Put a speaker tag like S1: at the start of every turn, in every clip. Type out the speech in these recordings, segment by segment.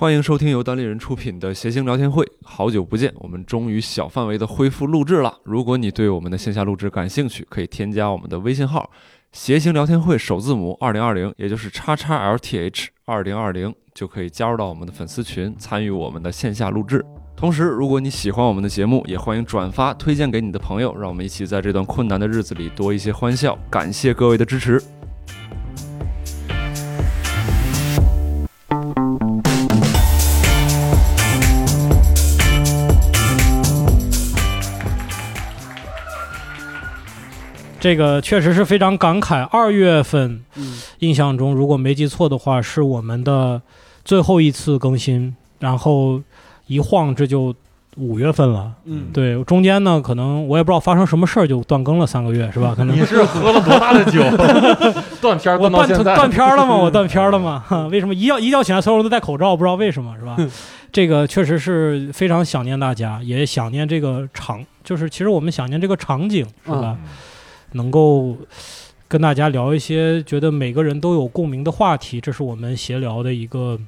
S1: 欢迎收听由单立人出品的谐星聊天会。好久不见，我们终于小范围的恢复录制了。如果你对我们的线下录制感兴趣，可以添加我们的微信号“谐星聊天会”首字母二零二零，也就是叉叉 LTH 二零二零，就可以加入到我们的粉丝群，参与我们的线下录制。同时，如果你喜欢我们的节目，也欢迎转发推荐给你的朋友，让我们一起在这段困难的日子里多一些欢笑。感谢各位的支持。
S2: 这个确实是非常感慨。二月份，
S3: 嗯
S2: 印象中如果没记错的话，是我们的最后一次更新，然后一晃这就五月份了。
S3: 嗯，
S2: 对，中间呢，可能我也不知道发生什么事儿，就断更了三个月，是吧？可能
S4: 你是喝了多大的酒？断片儿
S2: 我断
S4: 断到现在，
S2: 断片儿了吗？我断片儿了吗？哈 为什么一觉一觉醒来所有人都戴口罩？不知道为什么，是吧？这个确实是非常想念大家，也想念这个场，就是其实我们想念这个场景，是吧？能够跟大家聊一些觉得每个人都有共鸣的话题，这是我们闲聊的一个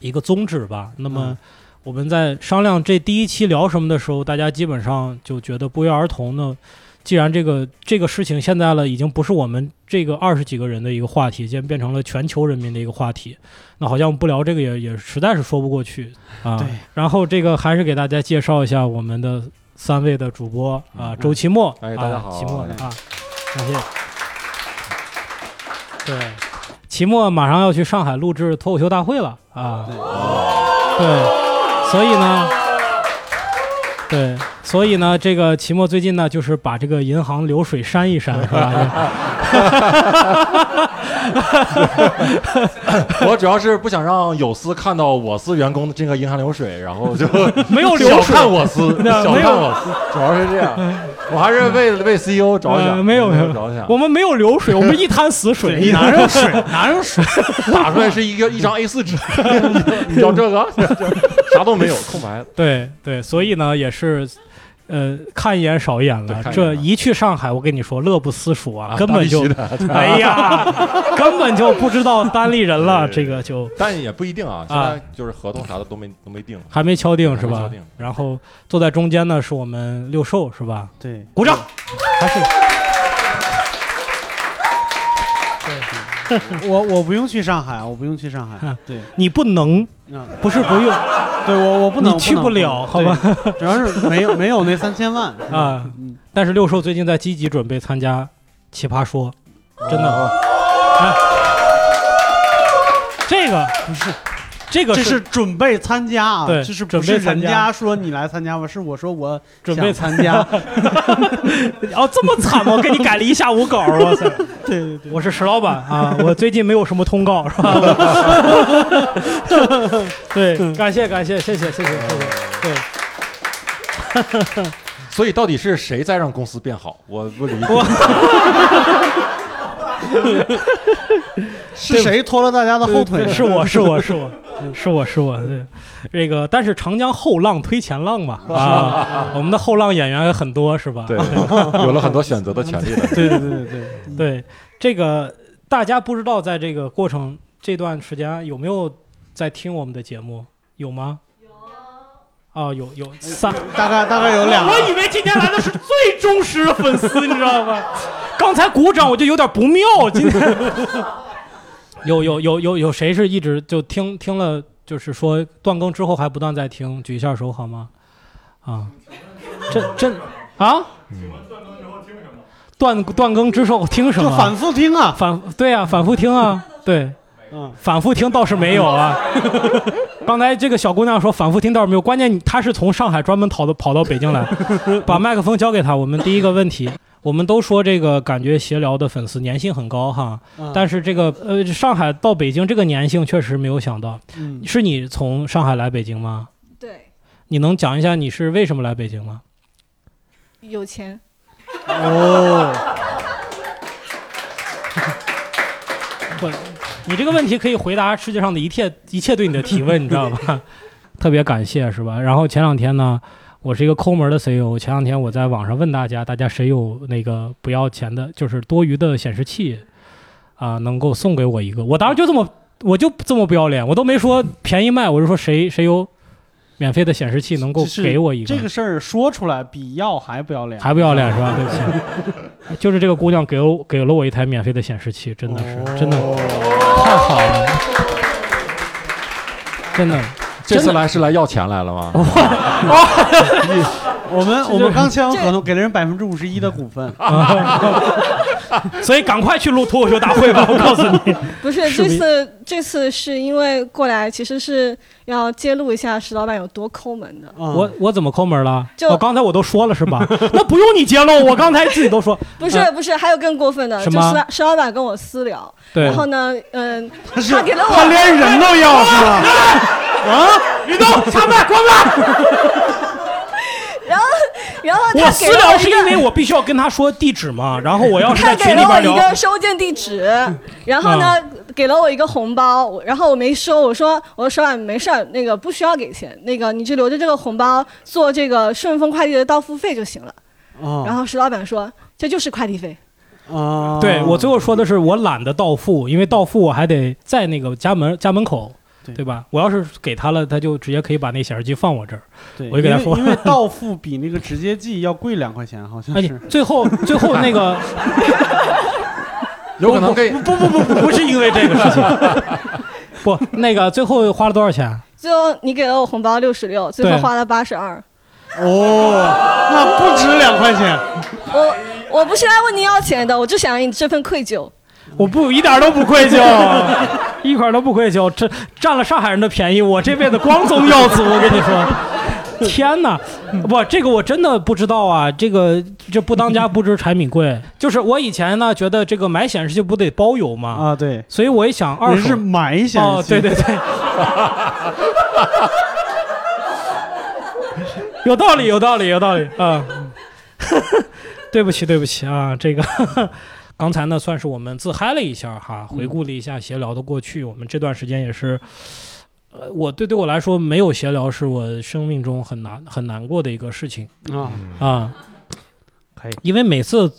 S2: 一个宗旨吧。那么
S3: 嗯
S2: 我们在商量这第一期聊什么的时候，大家基本上就觉得不约而同呢。既然这个这个事情现在了，已经不是我们这个二十几个人的一个话题，现在变成了全球人民的一个话题，那好像不聊这个也也实在是说不过去啊。
S3: 对。
S2: 然后这个还是给大家介绍一下我们的三位的主播啊，
S4: 嗯
S2: 周奇墨，
S4: 哎大家好
S2: 啊奇墨
S4: 哎
S2: 啊，感谢。对，奇墨马上要去上海录制脱口秀大会了啊。对，所以呢，对，所以呢，这个奇墨最近呢，就是把这个银行流水删一删，是吧？
S4: 我主要是不想让有司看到我司员工的这个银行流水，然后就
S2: 没有流
S4: 小，看我司，小看我司，主要是这样。我还是为为 CEO 着
S2: 呃
S4: 想，
S2: 没有没有
S4: 着想。
S2: 我们没有流水，我们一滩死水，
S3: 一哪有水？哪有水？
S4: 打出来是一个一张 A4 纸，你要这个，啥都没有，空白。
S2: 对对，所以呢，也是，呃，看一眼少一眼了。这一去上海，我跟你说，乐不思蜀啊，
S4: 啊
S2: 根本就，哎呀，根本就不知道单立人了，这个就
S4: 但也不一定啊，现在就是合同啥的都没都没定，
S2: 还没敲定。是吧？
S4: 敲定？
S2: 然后坐在中间呢是我们六兽是吧？
S3: 对，
S2: 鼓掌，还是
S3: 我我不用去上海，我不用去上海
S2: 啊。
S3: 对，
S2: 你不能，
S3: 嗯，
S2: 不是不用
S3: 对我我不能
S2: 你去不了好吧？
S3: 主要是没有没有那三千万
S2: 啊。
S3: 嗯，
S2: 但是六兽最近在积极准备参加《奇葩说》，真的。
S4: 哦
S2: 啊，这个
S3: 不是，
S2: 这个
S3: 这是准备参加啊，
S2: 对
S3: 就是
S2: 准
S3: 不是人
S2: 备参加
S3: 家说你来参加吧，是我说我
S2: 准备
S3: 参加。
S2: 哦，这么惨吗？我给你改了一下午稿，哇塞！
S3: 对对对，
S2: 我是石老板啊，我最近没有什么通告，是吧？对，感谢感谢，谢谢谢谢谢谢。对，
S4: 所以到底是谁在让公司变好？我不理解。
S3: 是谁拖了大家的后腿？
S2: 是我 是我是我是我是我，对，这个但是长江后浪推前浪嘛啊，我们的后浪演员也很多是吧？
S4: 对，有了很多选择的权利了。
S3: 对对对对对，
S2: 对，这个大家不知道在这个过程这段时间有没有在听我们的节目？有吗？有。哦，有有三，
S3: 大概大概有两个
S2: 我以为今天来的是最忠实的粉丝，你知道吗？刚才鼓掌我就有点不妙，今天 有有有有有谁是一直就听听了，就是说断更之后还不断在听，举一下手好吗？啊，这这啊，断断更之后听什么？
S3: 就反复听啊，
S2: 反对啊，反复听啊，对，
S3: 嗯，
S2: 反复听倒是没有啊。刚才这个小姑娘说反复听倒是没有，关键她是从上海专门跑到跑到北京来，把麦克风交给她。我们第一个问题，我们都说这个感觉闲聊的粉丝粘性很高哈，
S3: 嗯
S2: 但是这个呃上海到北京这个粘性确实没有想到。
S3: 嗯
S2: 是你从上海来北京吗？
S5: 对，
S2: 你能讲一下你是为什么来北京吗？
S5: 有钱。
S3: 哦，
S2: 不，你这个问题可以回答世界上的一切一切对你的提问，你知道吧？特别感谢，是吧？然后前两天呢，我是一个抠门的 CEO。前两天我在网上问大家，大家谁有那个不要钱的，就是多余的显示器啊、能够送给我一个？我当时就这么我就这么不要脸，我都没说便宜卖，我就说谁谁有免费的显示器能够给我一个，
S3: 这个事儿说出来比要还不要脸，
S2: 还不要脸是吧？对不起，就是这个姑娘给了给了我一台免费的显示器，真的是、真的。太好了，真的。
S4: 这次来是来要钱来了吗？
S3: 我们我们刚签完合同，给了人百分之五十一的股份，
S2: 所以赶快去录脱口秀大会吧！我告诉你，
S5: 不是这次这次是因为过来，其实是要揭露一下石老板有多抠门的。
S3: 啊
S2: 我我怎么抠门了？
S5: 就
S2: 我刚才我都说了是吧？那不用你揭露，我刚才自己都说。
S5: 不是
S2: 嗯
S5: 不是，还有更过分的，
S2: 什么
S5: 就石老石老板跟我私聊，然，后呢，嗯，
S3: 他
S5: 他给了我
S3: 他连人都要是吗？
S2: 雨 东，下麦，关麦。
S5: 然后然后
S2: 我
S5: 他
S2: 私聊是因为我必须要跟他说地址嘛，然后我要是在
S5: 他给了我一
S2: 群里边聊
S5: 个，收件地址，然后呢，给了我一个红包，然后我没收，我说我说石老板没事儿，那个不需要给钱，那个你就留着这个红包做这个顺丰快递的到付费就行了。
S3: 哦。
S5: 然后石老板说这就是快递费，
S3: 哦，
S2: 对我最后说的是我懒得到付，因为到付我还得在那个家门家门口，
S3: 对
S2: 对吧？我要是给他了，他就直接可以把那显示器放我这儿。
S3: 对，
S2: 我就给他说
S3: 因为到付比那个直接寄要贵两块钱，好像
S2: 哎
S3: 是。，
S2: 最后最后那个
S4: 有可能给
S2: 不不不不不是因为这个事情，不那个最后花了多少钱？
S5: 最后你给了我红包六十六，最后花了八十二。
S3: 哦，那不止两块钱。
S5: 我我不是来问你要钱的，我就想你这份愧疚。
S2: 我不一点都不愧疚，一块都不愧疚，这占了上海人的便宜，我这辈子光宗耀祖。我跟你说，天哪，不，这个我真的不知道啊，这个这不当家不知柴米贵。就是我以前呢，觉得这个买显示器不得包邮吗？
S3: 啊，对，
S2: 所以我一想，二手
S3: 是买显示器，
S2: 哦，对对对，有道理，有道理，有道理啊。对不起，对不起啊，这个刚才呢算是我们自嗨了一下哈，回顾了一下闲聊的过去。我们这段时间也是，呃，我对对我来说，没有闲聊是我生命中很难很难过的一个事情。
S3: 啊，
S2: 啊。
S3: 可以。
S2: 因为每次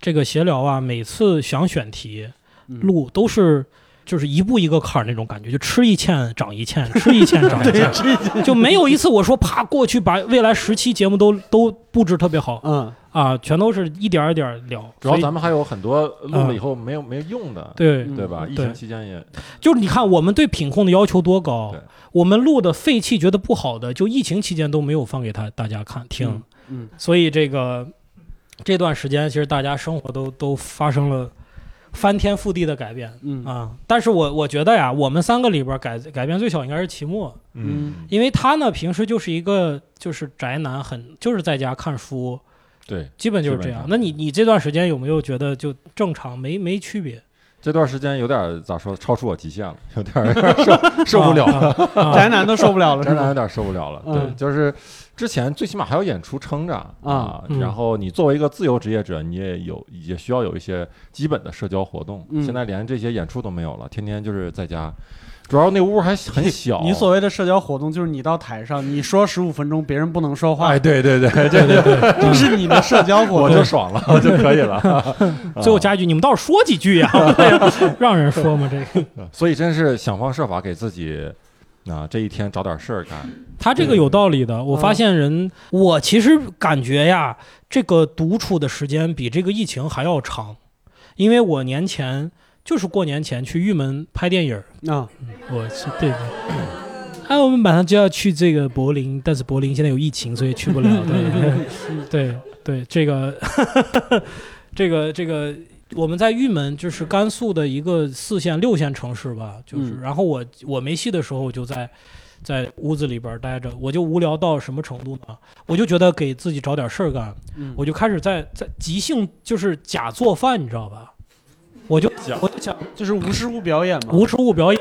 S2: 这个闲聊啊，每次想选题
S3: 嗯。
S2: 录都是。就是一步一个坎儿那种感觉，就吃一堑长一堑，吃一堑长一
S3: 对，
S2: 堑，就没有一次我说啪过去把未来十期节目都都布置特别好。
S3: 嗯
S2: 啊，全都是一点儿一点儿聊。
S4: 主要咱们还有很多录了以后没有没有用的，
S2: 对，
S3: 嗯
S4: 对吧？疫情期间也
S2: 就是你看我们对品控的要求多高，我们录的废弃觉得不好的，就疫情期间都没有放给他大家看听。
S3: 嗯嗯
S2: 所以这个这段时间，其实大家生活都都发生了翻天覆地的改变
S3: 嗯
S2: 啊。但是我我觉得呀，我们三个里边改改变最小应该是齐墨，
S3: 嗯
S2: 因为他呢平时就是一个就是宅男，很就是在家看书，
S4: 对。
S2: 基本就是这。样那你你这段时间有没有觉得就正常没没区别？
S4: 这段时间有点儿咋说，超出我极限了，有点儿有 点受受不了了，
S3: 宅男都受不了了，
S4: 宅男？有点受不了了。对，
S3: 嗯
S4: 就是之前最起码还有演出撑着啊
S2: 嗯，
S4: 然后你作为一个自由职业者，你也有也需要有一些基本的社交活动。
S3: 嗯
S4: 现在连这些演出都没有了，天天就是在家，主要那屋还很小。
S3: 你所谓的社交活动，就是你到台上，你说十五分钟，别人不能说话
S4: 哎，，对对对，这
S2: 对对对，
S3: 这是你的社交活动
S4: 我
S3: 动。
S4: 就爽了，我就可以了。
S2: 最后加一句，你们倒是说几句呀、让人说吗？这个
S4: 所以真是想方设法给自己啊这一天找点事儿干。
S2: 他这个有道理的。我发现人，我其实感觉呀，这个独处的时间比这个疫情还要长，因为我年前就是过年前去玉门拍电影儿，
S3: 啊，
S2: 我是对的。哎，我们马上就要去这个柏林，但是柏林现在有疫情，所以去不了。对 对对，这个 这个这个，我们在玉门就是甘肃的一个四线六线城市吧，就是。
S3: 嗯
S2: 然后我我没戏的时候，我就在在屋子里边待着，我就无聊到什么程度呢？我就觉得给自己找点事儿干，
S3: 嗯
S2: 我就开始在在即兴，就是假做饭，你知道吧？我就
S4: 假
S2: 我就想
S3: 就是无实物表演嘛。
S2: 无实物表演，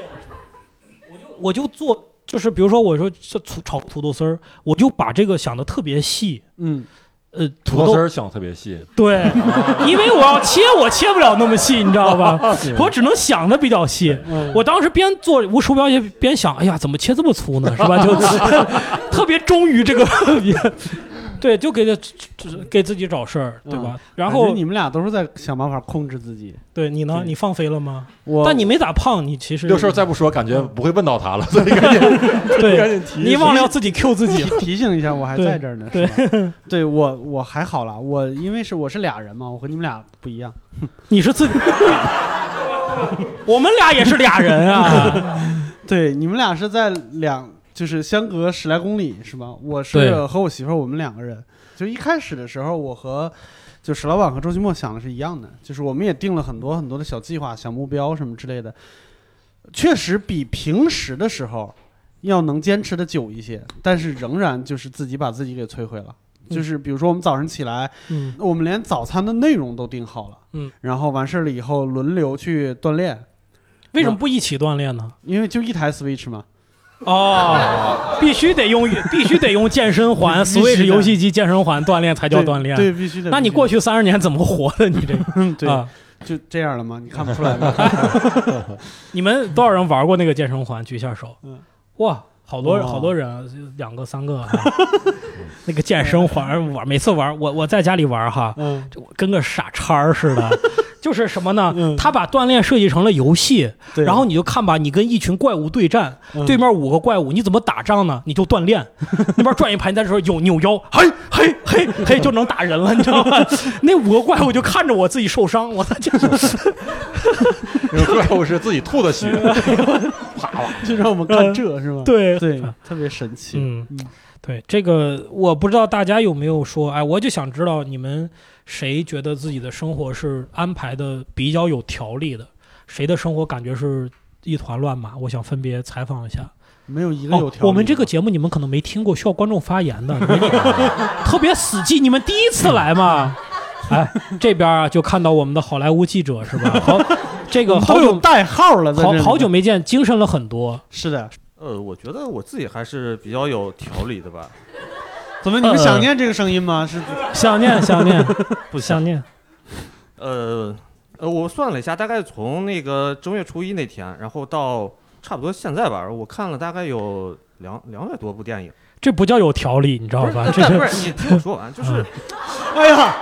S2: 我就我就做，就是比如说我说这炒炒土豆丝儿，我就把这个想的特别细，
S3: 嗯，
S2: 呃，土豆
S4: 丝儿想得特别细，
S2: 对，因为我要切，我切不了那么细，你知道吧？我只能想的比较细。
S3: 嗯
S2: 我当时边做无实物表演边想，哎呀，怎么切这么粗呢？是吧？就 特别忠于这个对，就给他给自己找事儿，对吧？然后
S3: 觉你们俩都是在想办法控制自己。
S2: 对你呢？
S3: 对
S2: 你放飞了吗？
S3: 我
S2: 但你没咋胖，你其实
S4: 这事儿再不说，感觉不会问到他了，所以赶紧 赶
S2: 对，
S4: 紧提。
S2: 你忘了要自己 Q 自己。
S3: 提提醒一下，我还
S2: 对
S3: 在这儿呢。
S2: 对
S3: 是吧，对我我还好了，我因为是我是俩人嘛，我和你们俩不一样。
S2: 你是自己，我们俩也是俩人啊。
S3: 对，你们俩是在两，就是相隔十来公里，是吧？我是和我媳妇儿，我们两个人。就一开始的时候，我和就石老板和周奇墨想的是一样的，就是我们也定了很多很多的小计划、小目标什么之类的，确实比平时的时候要能坚持的久一些，但是仍然就是自己把自己给摧毁了。就是比如说，我们早上起来，
S2: 嗯
S3: 我们连早餐的内容都定好了，
S2: 嗯，
S3: 然后完事儿了以后轮流去锻炼，
S2: 为什么不一起锻炼呢？
S3: 因为就一台 Switch 嘛，
S2: 哦，必须得用，必须得用健身环，Switch 游戏机健身环锻炼才叫锻炼。
S3: 对，必须的。
S2: 那你过
S3: 去
S2: 去三十年怎么活的？你这个
S3: 对、
S2: 啊，
S3: 就这样了吗？你看不出来吗？
S2: 你们多少人玩过那个健身环？举一下手。
S3: 嗯
S2: 哇，好多
S3: 人
S2: 好多人啊，两个三个啊。那个健身环玩，每次玩，我我在家里玩哈，
S3: 嗯，
S2: 就跟个傻叉似的。就是什么呢？
S3: 嗯
S2: 他把锻炼设计成了游戏，
S3: 对。
S2: 然后你就看吧，你跟一群怪物对战，
S3: 嗯
S2: 对面五个怪物，你怎么打仗呢？你就锻炼，那边转一盘，你在这时候有扭腰，嘿嘿嘿嘿，就能打人了，你知道吗？那五个怪物就看着我自己受伤，我操，就 是
S4: 那个怪物是自己吐的血，
S3: 就让我们看这是吗？
S2: 对
S3: 对，特别神奇。
S2: 嗯
S3: 嗯，
S2: 对，这个我不知道大家有没有说，哎，我就想知道你们谁觉得自己的生活是安排的比较有条理的，谁的生活感觉是一团乱麻？我想分别采访一下。
S3: 没有一个有
S2: 哦
S3: 条
S2: 我们这个节目你们可能没听过，需要观众发言的，特别死记，你们第一次来嘛？哎，这边啊就看到我们的好莱坞记者是吧？好，这个好
S3: 有
S2: 久
S3: 代号了，
S2: 好好久没见，精神了很多。
S3: 是的。
S6: 呃，我觉得我自己还是比较有条理的吧。
S3: 怎么你们想念这个声音吗？是
S2: 想念，想念，
S6: 不
S2: 想念。
S6: 呃呃，我算了一下，大概从那个正月初一那天，然后到差不多现在吧，我看了大概有两两百多部电影。
S2: 这不叫有条理，你知道，吧？这是
S6: 不是你听我说完，就是
S3: 哎呀，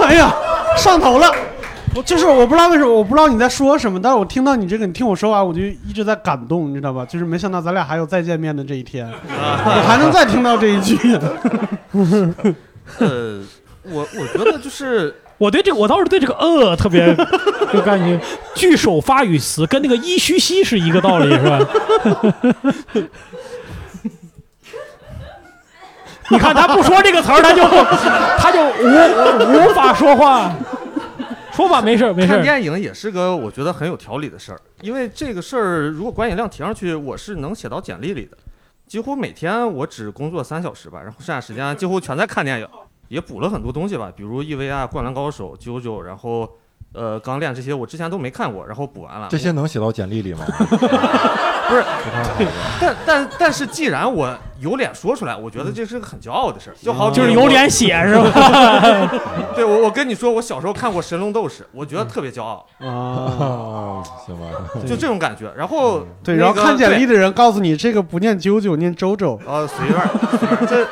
S3: 哎呀，上头了。我就是我不知道为什么，我不知道你在说什么，但是我听到你这个，你听我说完，我就一直在感动，你知道吧？就是没想到咱俩还有再见面的这一天，我还能再听到这一句。
S6: 呃，我我觉得就是
S2: 我对这个，我倒是对这个呃特别 有感觉句首发语词跟那个一虚兮是一个道理，是吧？你看他不说这个词儿，他就他就无无法说话。说吧，没事儿没事儿看。
S6: 电影也是个我觉得很有条理的事儿，因为这个事儿如果观影量提上去，我是能写到简历里的。几乎每天我只工作三小时吧，然后剩下时间几乎全在看电影，也补了很多东西吧，比如 EVA、灌篮高手、九九，然后呃钢炼这些我之前都没看过，然后补完了。
S4: 这些能写到简历里吗？
S6: 不是，但但但是既然我有脸说出来，我觉得这是个很骄傲的事儿，就好比
S2: 就是有脸写是吧？
S6: 对我，我跟你说，我小时候看过《神龙斗士》，我觉得特别骄傲，
S3: 啊，
S4: 啊，行吧，
S6: 就这种感觉。然后
S3: 对，
S6: 那个
S3: 然后看简历的人告诉你，这个不念啾啾，念周周。
S6: 呃随便儿，随便这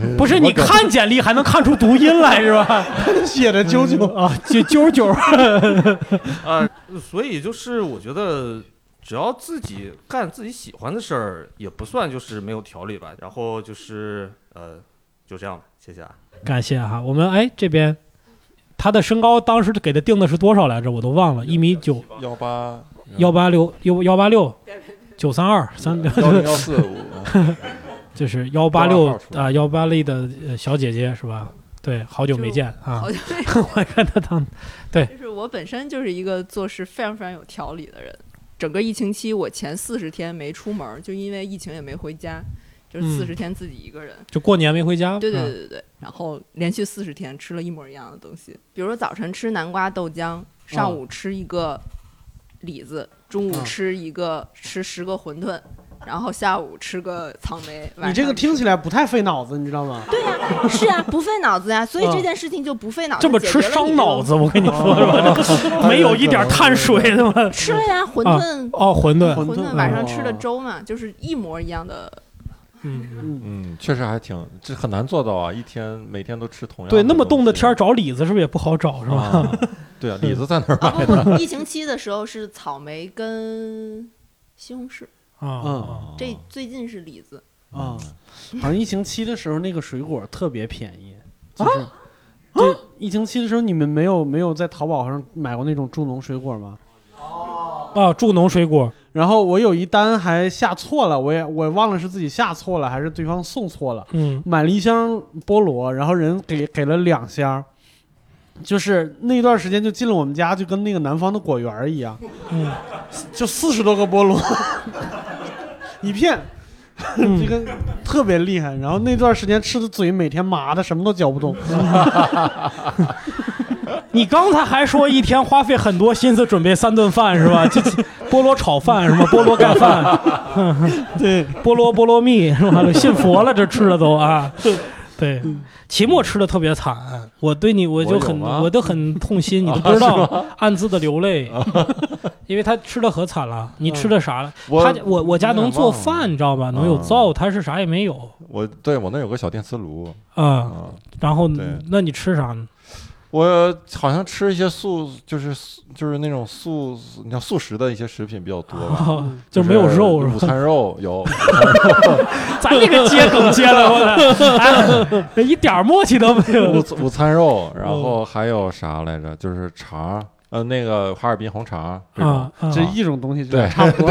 S2: 不是，你看简历还能看出读音来是吧？
S3: 写的啾啾，
S2: 啊，九九九，
S6: 啊，所以就是我觉得，只要自己干自己喜欢的事儿，也不算就是没有条理吧。然后就是呃，就这样吧，谢谢啊。
S2: 感谢哈。我们哎这边他的身高当时给他定的是多少来着？我都忘了，一米九
S4: 幺八
S2: 幺八六幺幺八六九三二三，
S4: 幺零幺四五，
S2: 就是幺八六啊幺八六的呃小姐姐是吧？对，好久没见啊。
S7: 好！像
S2: 我看他当
S7: 就是我本身就是一个做事非常非常有条理的人。整个疫情期，我前四十天没出门儿，就因为疫情也没回家，就是
S2: 嗯。
S7: 四十天自己一个人。
S2: 就过年没回家，
S7: 对对
S2: 嗯
S7: 对对对，然后连续四十天吃了一模一样的东西，比如说早晨吃南瓜豆浆，上午吃一个李子，中午
S3: 嗯
S7: 吃一个吃十个馄饨，然后下午吃个草莓。
S3: 你这个听起来不太费脑子，你知道吗？
S7: 对呀、是呀、不费脑子呀，所以
S3: 嗯
S7: 这件事情就不费脑子。
S2: 这么吃伤脑子，我跟你说是吧？没有一点碳水的吗？
S7: 吃了呀，馄
S2: 啊
S7: 饨、
S2: 哦，馄饨，
S7: 馄
S3: 馄饨
S7: 饨晚上吃的
S3: 哦
S7: 粥嘛，就是一模一样的
S2: 嗯，
S3: 嗯，
S4: 嗯，确实还挺，这很难做到啊！一天每天都吃同样
S2: 对，那么冻的天儿找李子是不是也不好找是吧？
S4: 啊，对啊，李子在哪儿
S7: 啊
S4: 买
S7: 不不，疫情期的时候是草莓跟西红柿，
S2: 啊，
S3: 嗯。
S2: 啊
S7: 这最近是李子。
S3: 啊，好像疫情期的时候那个水果特别便宜，就是。对，疫情期的时候，你们没有没有在淘宝上买过那种助农水果吗？哦。
S2: 啊，助农水果，
S3: 然后我有一单还下错了，我也我忘了是自己下错了还是对方送错了，
S2: 嗯。
S3: 买了一箱菠萝，然后人给给了两箱，就是那段时间就进了我们家，就跟那个南方的果园一样，
S2: 嗯。
S3: 就四十多个菠萝，一片，
S2: 嗯
S3: 这个特别厉害。然后那段时间吃的嘴每天麻的，什么都嚼不动。
S2: 你刚才还说一天花费很多心思准备三顿饭是吧？菠萝炒饭什么菠萝盖饭，对，菠萝菠萝蜜是吧？信佛了这吃的都啊，对。期末吃的特别惨，我对你我就很
S4: 我有吗
S2: 我都很痛心，你都不知道，暗自的流泪，因为他吃的可惨了。你吃的啥了？
S4: 我
S2: 他我我家能做饭，你知道吧？能有灶，他是啥也没有
S4: 我对我那有个小电磁炉
S2: 啊。
S4: 啊，
S2: 然后那你吃啥呢？
S4: 我好像吃一些素，就是素就是那种素，你像素食的一些食品比较多吧。
S2: 啊，就没有肉是吧？
S4: 午餐肉有，
S2: 咱这个接梗接的，我的，哎，一点默契都没有。
S4: 午餐肉，然后还有啥来着？就是肠，呃，那个哈尔滨红肠
S2: 啊，啊
S3: 这一种东西
S4: 对
S3: 差不多。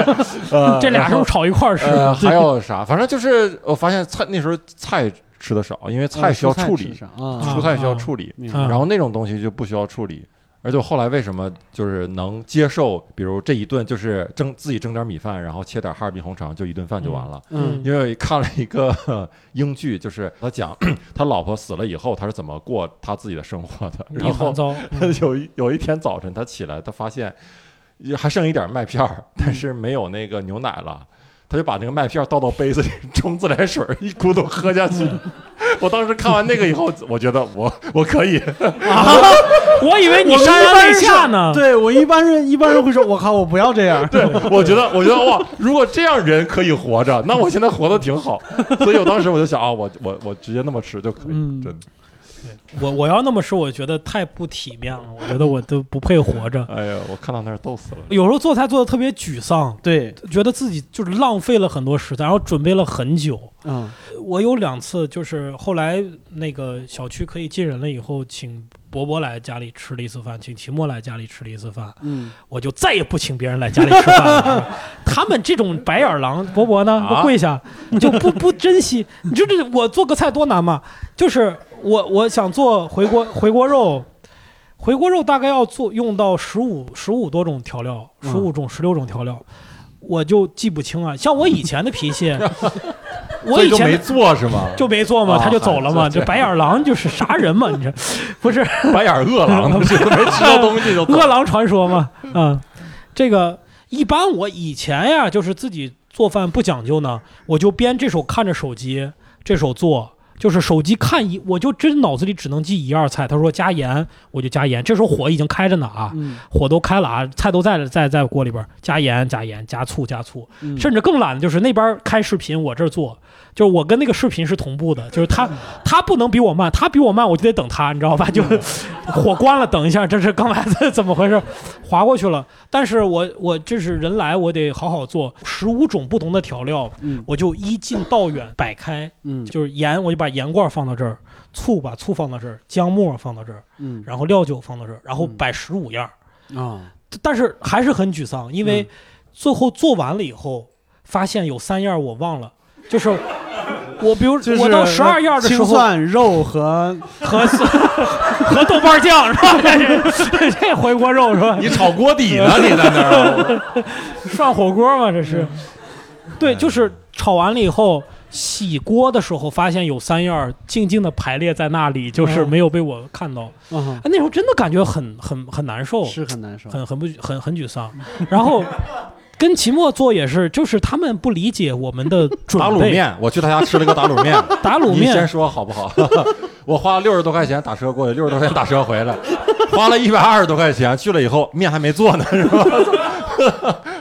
S4: 呃
S2: 这俩是不是炒一块儿吃？
S4: 呃，还有啥？反正就是我发现菜那时候菜吃的少，因为菜需要处理，
S3: 啊，
S4: 蔬菜需要处理，
S2: 啊
S4: 然后那种东西就不需要处理。而且我后来为什么就是能接受，比如这一顿就是蒸自己蒸点米饭，然后切点哈尔滨红肠，就一顿饭就完了。
S3: 嗯
S4: 因为看了一个 英剧，就是他讲 他老婆死了以后他是怎么过他自己的生活的。然后。有一有一天早晨他起来，他发现还剩一点麦片儿，但是没有那个牛奶了。他就把那个麦片倒到杯子里，冲自来水一咕咚喝下去。我当时看完那个以后，我觉得我我可以，
S2: 我以为你潸然泪下呢。
S3: 对我一般人一般人会说，我靠，我不要这样。
S4: 对 我觉得我觉得哇，如果这样人可以活着，那我现在活得挺好。所以我当时我就想啊，我我我直接那么吃就可以，
S3: 嗯
S4: 真的。
S2: 我我要那么说，我觉得太不体面了。我觉得我都不配活着。
S4: 哎呀，我看到那儿逗死了。
S2: 有时候做菜做的特别沮丧，
S3: 对，
S2: 觉得自己就是浪费了很多食材，然后准备了很久。
S3: 嗯
S2: 我有两次就是后来那个小区可以进人了以后，请伯伯来家里吃了一次饭，请秦墨来家里吃了一次饭，
S3: 嗯，
S2: 我就再也不请别人来家里吃饭了。他们这种白眼狼，伯伯呢，
S4: 啊
S2: 我跪下，你就不不珍惜。你知道这我做个菜多难吗？就是我我想做回锅回锅肉。回锅肉大概要做用到十五十五多种调料，
S3: 嗯
S2: 十五种十六种调料，我就记不清啊。像我以前的脾气，我以前
S4: 没做是吗？
S2: 就没做嘛，
S4: 啊
S2: 他就走了嘛。这白眼狼就是啥人嘛，你这 不是
S4: 白眼饿狼，这都没吃到东西就走
S2: 饿狼传说嘛？嗯，这个一般我以前呀，就是自己做饭不讲究呢，我就边这手看着手机，这手做。就是手机看一，我就真脑子里只能记一二菜。他说加盐，我就加盐。这时候火已经开着呢啊，
S3: 嗯。
S2: 火都开了啊，菜都在在在锅里边，加盐加盐加醋加醋，
S3: 嗯。
S2: 甚至更懒的就是那边开视频，我这儿做，就是我跟那个视频是同步的，就是他他不能比我慢，他比我慢我就得等他，你知道吧？就火关了，等一下，这是刚才这怎么回事？划过去了。但是我我这是人来，我得好好做，十五种不同的调料，
S3: 嗯。
S2: 我就一近道远摆开，
S3: 嗯。
S2: 就是盐，我就把盐罐放到这儿，醋把醋放到这儿，姜末放到这儿，
S3: 嗯
S2: 然后料酒放到这儿，然后
S3: 嗯
S2: 摆十五样。
S3: 啊
S2: 但是还是很沮丧，因为
S3: 嗯
S2: 最后做完了以后，发现有三样我忘了，就是我比如
S3: 就是
S2: 我到十二样的时
S3: 青
S2: 候
S3: 蒜肉和
S2: 和和豆瓣酱是吧？这 这回锅肉是吧？
S4: 你炒锅底呢？你在那儿？
S2: 涮火锅吗，这是。对，就是炒完了以后。洗锅的时候发现有三样静静的排列在那里，就是没有被我看到。那时候真的感觉很很很难受，
S3: 是很难受。
S2: 很很不很很沮丧。然后跟齐墨做也是，就是他们不理解我们的准备。
S4: 打卤，面，我去他家吃了个打卤面。
S2: 打卤面
S4: 你先，说好不好？我花了六十多块钱打车过去，六十多块钱打车回来，花了一百二十多块钱去了以后，面还没做呢，是吧？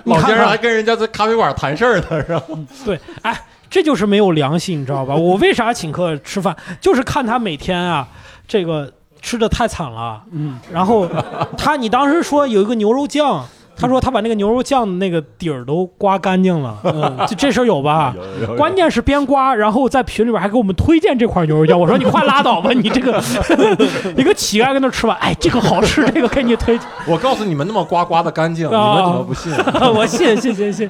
S4: 老先生还跟人家在咖啡馆谈事儿呢，是吧？
S2: 对，哎。这就是没有良心，你知道吧？我为啥请客吃饭，就是看他每天啊，这个吃的太惨了。
S3: 嗯，
S2: 然后他，你当时说有一个牛肉酱，他说他把那个牛肉酱的那个底儿都刮干净了，嗯，这这事儿有吧？
S4: 有有
S2: 关键是边刮，然后在群里边还给我们推荐这块牛肉酱。我说你快拉倒吧，你这个一个乞丐跟那吃饭，哎，这个好吃，这个给你推荐。
S4: 我告诉你们，那么刮刮的干净，你
S2: 啊
S4: 们怎么不信？
S2: 我信信信信。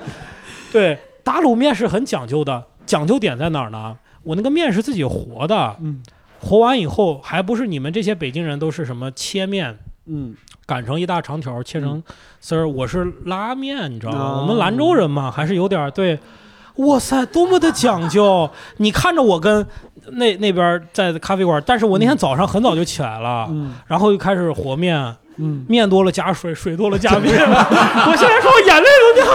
S2: 对，打卤面是很讲究的，讲究点在哪儿呢？我那个面是自己和的，
S3: 嗯
S2: 和完以后还不是你们这些北京人都是什么切面。
S3: 嗯
S2: 擀成一大长条，切成丝儿。我是拉面，你知道吗？
S3: 哦
S2: 我们兰州人嘛，还是有点儿对。哇塞，多么的讲究！你看着我跟那那边在咖啡馆，但是我那天早上很早就起来了，
S3: 嗯
S2: 然后又开始和面，
S3: 嗯，
S2: 面多了加水，水多了加面。我现在说我眼泪都掉，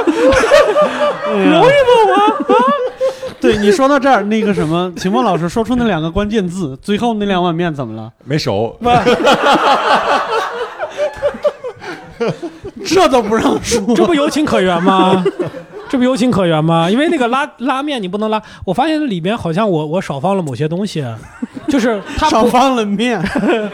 S2: 容易吗？我
S3: 对你说到这儿，那个什么，秦梦老师说出那两个关键字，最后那两碗面怎么了？
S4: 没熟，
S3: 这都不让说，
S2: 这不有情可原吗？这不有情可原吗？因为那个拉拉面你不能拉，我发现里边好像我我少放了某些东西，就是它
S3: 少放了面。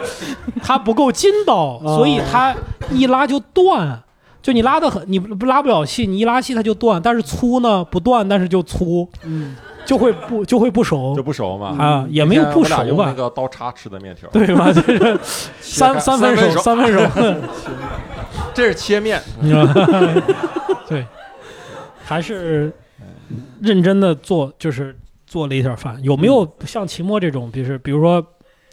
S2: 它不够筋道，
S3: 哦
S2: 所以它一拉就断。就你拉的很，你不拉不了细，你一拉细它就断。但是粗呢不断，但是就粗，
S3: 嗯，
S2: 就会不就会不熟
S4: 就不熟嘛。
S2: 啊，也没有不熟吧？
S4: 用那个刀叉吃的面条，
S2: 对吧？这是三三分熟，三分熟。
S4: 这是切面，
S2: 对，还是认真的做，就是做了一点饭。有没有像秦墨这种，就是比如说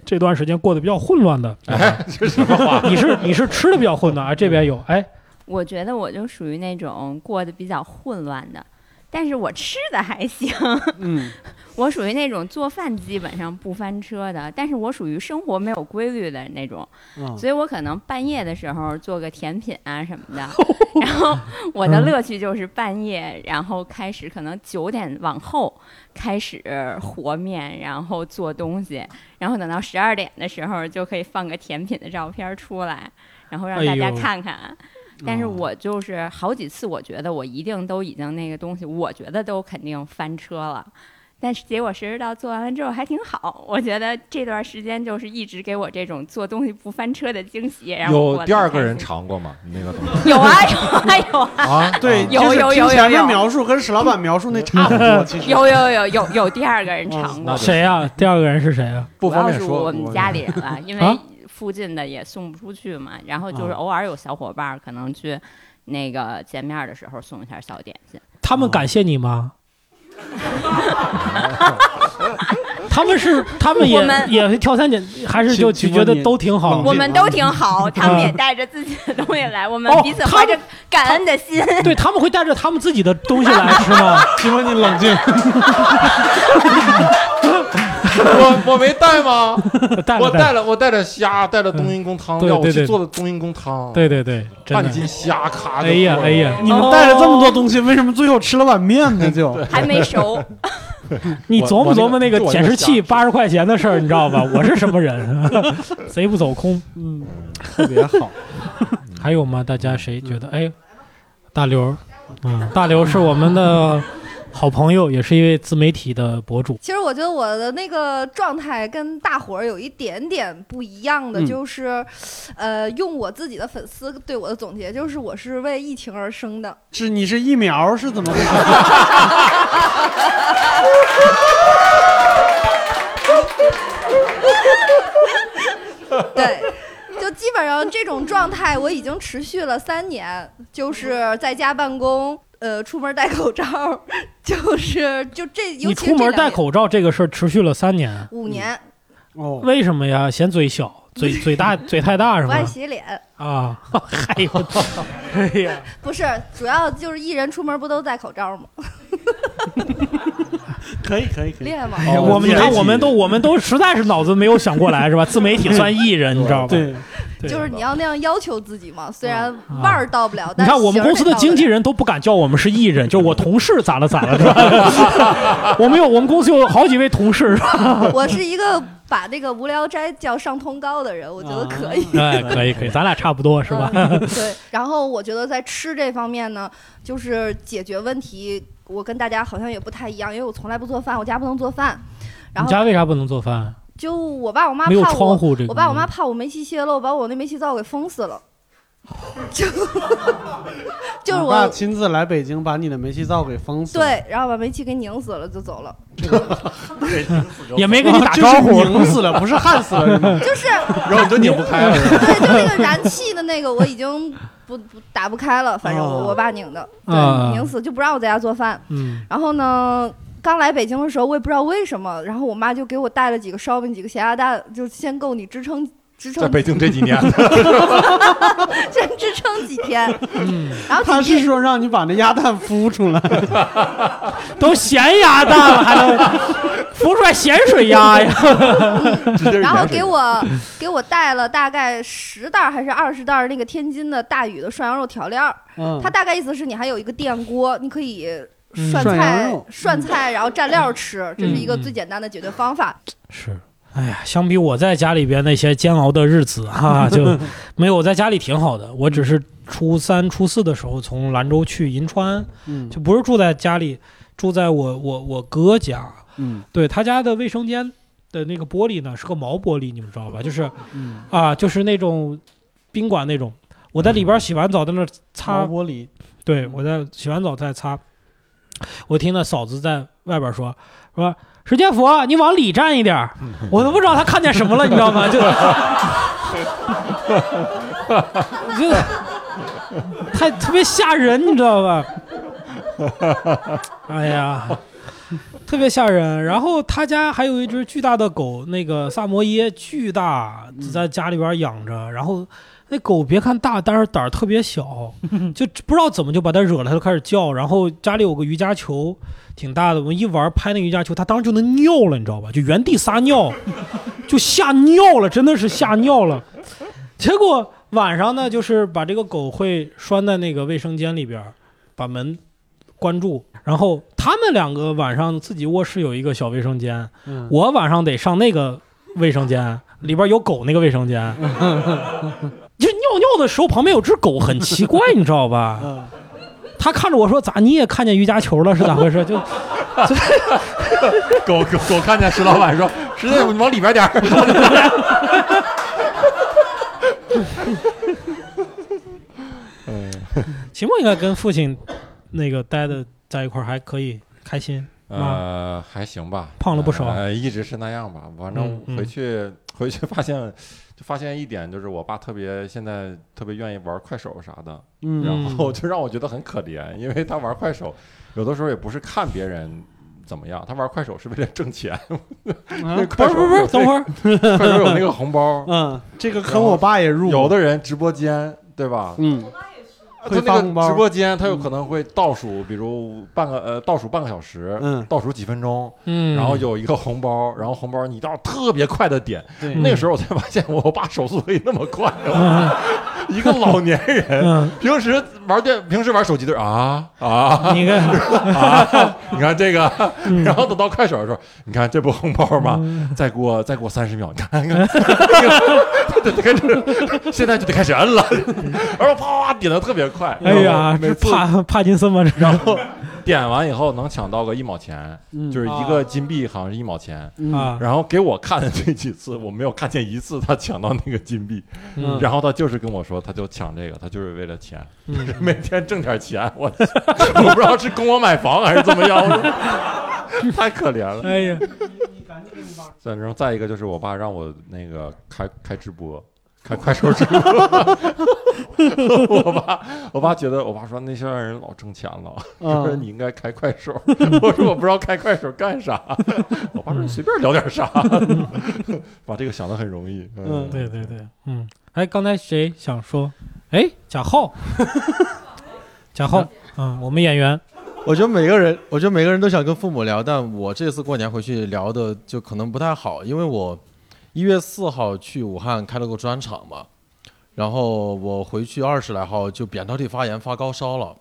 S2: 这段时间过得比较混乱的？
S4: 哎，这什么话？
S2: 你是你是吃的比较混乱啊？这边有哎，
S8: 我觉得我就属于那种过得比较混乱的，但是我吃的还行。
S3: 嗯
S8: 我属于那种做饭基本上不翻车的，但是我属于生活没有规律的那种，
S3: 嗯
S8: 所以我可能半夜的时候做个甜品啊什么的，然后我的乐趣就是半夜，然后开始可能九点往后开始和面，然后做东西，然后等到十二点的时候就可以放个甜品的照片出来，然后让大家看看。但是我就是好几次，我觉得我一定都已经那个东西，我觉得都肯定翻车了。但是结果谁知道做完了之后还挺好，我觉得这段时间就是一直给我这种做东西不翻车的惊喜。然后
S4: 有第二个人尝过吗？你那个东 西
S8: 有啊有啊有啊
S4: 啊？
S3: 对，
S8: 有
S3: 就是
S8: 有有有
S3: 听前面
S8: 有
S3: 描述跟史老板描述那差不多，其实
S8: 有有有有有第二个人尝过
S2: 谁呀、第二个人是谁啊？
S4: 不方便说。
S8: 我们家里人了，因
S2: 啊
S8: 为附近的也送不出去嘛，然后就是
S3: 啊
S8: 偶尔有小伙伴可能去那个见面的时候送一下小点心。
S2: 他们感谢你吗？他们是他们也也会挑三拣，还是就就觉得都挺好？
S8: 我们都挺好，他们也
S2: 啊
S8: 带着自己的东西来，我们
S2: 哦
S8: 彼此怀着感恩的心。
S2: 对他们会带着他们自己的东西来吃吗？
S3: 请问你冷静，
S4: 我我没带吗？
S2: 带了了，
S4: 我带了，我带了虾，带了冬阴功汤料，我
S2: 对对对
S4: 去做的冬阴功汤，
S2: 对对对，
S4: 半斤虾咔。
S2: 哎呀哎呀，
S3: 你们带了这么多东西，为什么最后吃了碗面呢？就
S8: 还没熟，
S2: 你琢磨琢磨那个
S4: 我我那个
S2: 减湿器八十块钱的事儿，你知道吧？我是什么人？贼不走空。
S3: 嗯，特别好。
S2: 还有吗？大家谁觉得？哎，大刘，嗯，大刘是我们的好朋友，也是一位自媒体的博主。
S9: 其实我觉得我的那个状态跟大伙儿有一点点不一样的，
S3: 嗯
S9: 就是，呃，用我自己的粉丝对我的总结，就是我是为疫情而生的。
S3: 是你是疫苗是怎么回事？
S9: 对，就基本上这种状态我已经持续了三年，就是在家办公，呃，出门戴口罩，就是就这，尤
S2: 你
S9: 其是
S2: 出门戴口罩这个事儿持续了三年，
S9: 五年，
S3: 哦，
S2: 为什么呀？嫌嘴小，嘴 嘴大，嘴太大是吗
S9: 不爱？洗脸。
S2: 啊，还有，哎呀，
S9: 不是，主要就是艺人出门不都戴口罩吗？
S3: 可以可以可以。
S9: 练嘛。
S2: 哎呀
S3: 哦
S2: 我们你看，我们都我们都实在是脑子没有想过来是吧？自媒体算艺人，你知道吧？
S3: 对，
S9: 就是你要那样要求自己嘛，虽然
S2: 啊
S9: 腕儿到不了，但你
S2: 看我们公司的经纪
S9: 人
S2: 人都不敢叫我们是艺人，就是我同事咋了咋了是吧？我们有我们公司有好几位同事是吧？
S9: 我是一个把那个无聊斋叫上通告的人，我觉得可以。
S2: 哎，可以可以，咱俩差不多是吧？
S9: 嗯对，然后我觉得在吃这方面呢，就是解决问题，我跟大家好像也不太一样，因为我从来不做饭，我家不能做饭。然
S2: 你
S9: 后
S2: 家为啥不能做饭？
S9: 就我爸我妈
S2: 没有
S9: 怕我，
S2: 窗户这个。
S9: 我爸我妈怕我煤气泄漏，把我那煤气灶给封死了。就就是
S3: 我爸
S9: 我
S3: 亲自来北京把你的煤气灶给封死了，
S9: 对，然后把煤气给拧死了就走了。
S2: 也没跟你打
S3: 就是
S2: 招呼，
S3: 拧死了，不是焊死了？
S9: 就是
S4: 然后你就拧不开了，
S9: 对，就那个燃气的那个我已经不不打不开了，反正我
S3: 哦
S9: 我爸拧的，
S2: 啊
S9: 对，拧死就不让我在家做饭。
S2: 嗯，
S9: 然后呢，刚来北京的时候，我也不知道为什么，然后我妈就给我带了几个烧饼、几个咸鸭蛋，就先够你支撑支撑，
S4: 在北京这几年
S9: 先支撑几天。
S2: 嗯
S9: 然后
S3: 他是说让你把那鸭蛋孵出来，
S2: 都咸鸭蛋了，还能孵出来咸水鸭呀？
S9: 然后给我给我带了大概十袋儿还是二十袋儿那个天津的大宇的涮羊肉调料儿，
S3: 嗯
S9: 它，大概意思是你还有一个电锅，你可以
S2: 嗯
S9: 涮菜、
S3: 肉
S9: 涮菜，然后蘸料吃，这是一个最简单的解决方法。
S2: 是。哎呀，相比我在家里边那些煎熬的日子哈、就没有我在家里挺好的。我只是初三、初四的时候从兰州去银川，
S3: 嗯
S2: 就不是住在家里，住在我我我哥家。
S3: 嗯
S2: 对他家的卫生间的那个玻璃呢是个毛玻璃，你们知道吧？就是
S3: 嗯，
S2: 啊，就是那种宾馆那种。我在里边洗完澡，在那儿擦
S3: 毛玻璃，
S2: 对，我在洗完澡在擦，我听那嫂子在外边说说史建福，你往里站一点儿，我都不知道他看见什么了，你知道吗？就 就太特别吓人，你知道吧？哎呀，特别吓人。然后他家还有一只巨大的狗，那个萨摩耶，巨大，在家里边养着。然后那狗别看大，但是胆儿特别小，就不知道怎么就把它惹了，它就开始叫。然后家里有个瑜伽球，挺大的，我们一玩拍那瑜伽球，它当时就能尿了，你知道吧？就原地撒尿，就吓尿了，真的是吓尿了。结果晚上呢，就是把这个狗会拴在那个卫生间里边，把门关注，然后他们两个晚上自己卧室有一个小卫生间，
S3: 嗯，
S2: 我晚上得上那个卫生间，里边有狗那个卫生间。就尿尿的时候旁边有只狗，很奇怪，你知道吧？
S3: 嗯
S2: 他看着我说：“咋你也看见瑜伽球了？是咋回事？”就
S4: 狗狗狗看见石老板说：“石大夫，你往里边点
S2: 秦墨应该跟父亲那个待的在一块儿还可以开心。
S4: 呃，还行吧，
S2: 胖了不少
S4: 呃，一直是那样吧。反正
S2: 嗯嗯
S4: 回去、回去发现，就发现一点，就是我爸特别现在特别愿意玩快手啥的，
S3: 嗯
S4: 然后就让我觉得很可怜，因为他玩快手，有的时候也不是看别人怎么样，他玩快手是为了挣钱。
S3: 啊
S2: 不
S4: 快手
S2: 是不是不是，等会儿，
S4: 快手有那个红包，
S3: 嗯，这个坑我爸也入，
S4: 有的人直播间对吧？
S3: 嗯，
S4: 他
S3: 会发红包
S4: 那个直播间他有可能会倒数，比如半个呃倒数半个小时，
S3: 嗯
S4: 倒数几分钟，
S2: 嗯，
S4: 然后有一个红包，然后红包你到特别快的点，
S3: 对，
S4: 那个时候我才发现我爸手速可以那么快，一个老年人，
S2: 嗯，
S4: 平时玩电，平时玩手机的啊啊。
S2: 你看，
S4: 啊，你看这个，
S2: 嗯。
S4: 然后等到快手的时候，你看这不红包吗？
S2: 嗯。
S4: 再过再过三十秒，你看 看，开始，现在就得开始摁了，然后啪啪啪点的特别快，
S2: 哎呀，这
S4: 每次
S2: 帕帕金森吗？这
S4: 然后 点完以后能抢到个一毛钱，
S3: 嗯
S4: 就是一个金币好像是一毛钱，然后给我看的这几次，我没有看见一次他抢到那个金币，
S2: 嗯
S4: 然后他就是跟我说，他就抢这个，他就是为了钱，
S2: 嗯
S4: 每天挣点钱，我我不知道是供我买房还是怎么样，我 太可怜了。
S2: 哎呀，
S4: 反正再一个就是我爸让我那个开开直播。开快手直播，我爸我爸觉得我爸说那些人老挣钱了，说
S3: 嗯
S4: 你应该开快手。我说我不知道开快手干啥。我爸说你随便聊点啥，把这个想的很容易。
S3: 嗯
S2: 对对对，嗯，哎，刚才谁想说？哎，贾浩，贾浩，嗯，我们演员，
S10: 我觉得每个人，我觉得每个人都想跟父母聊，但我这次过年回去聊的就可能不太好，因为我一月四号去武汉开了个专场嘛，然后我回去二十来号就扁桃体发炎发高烧了，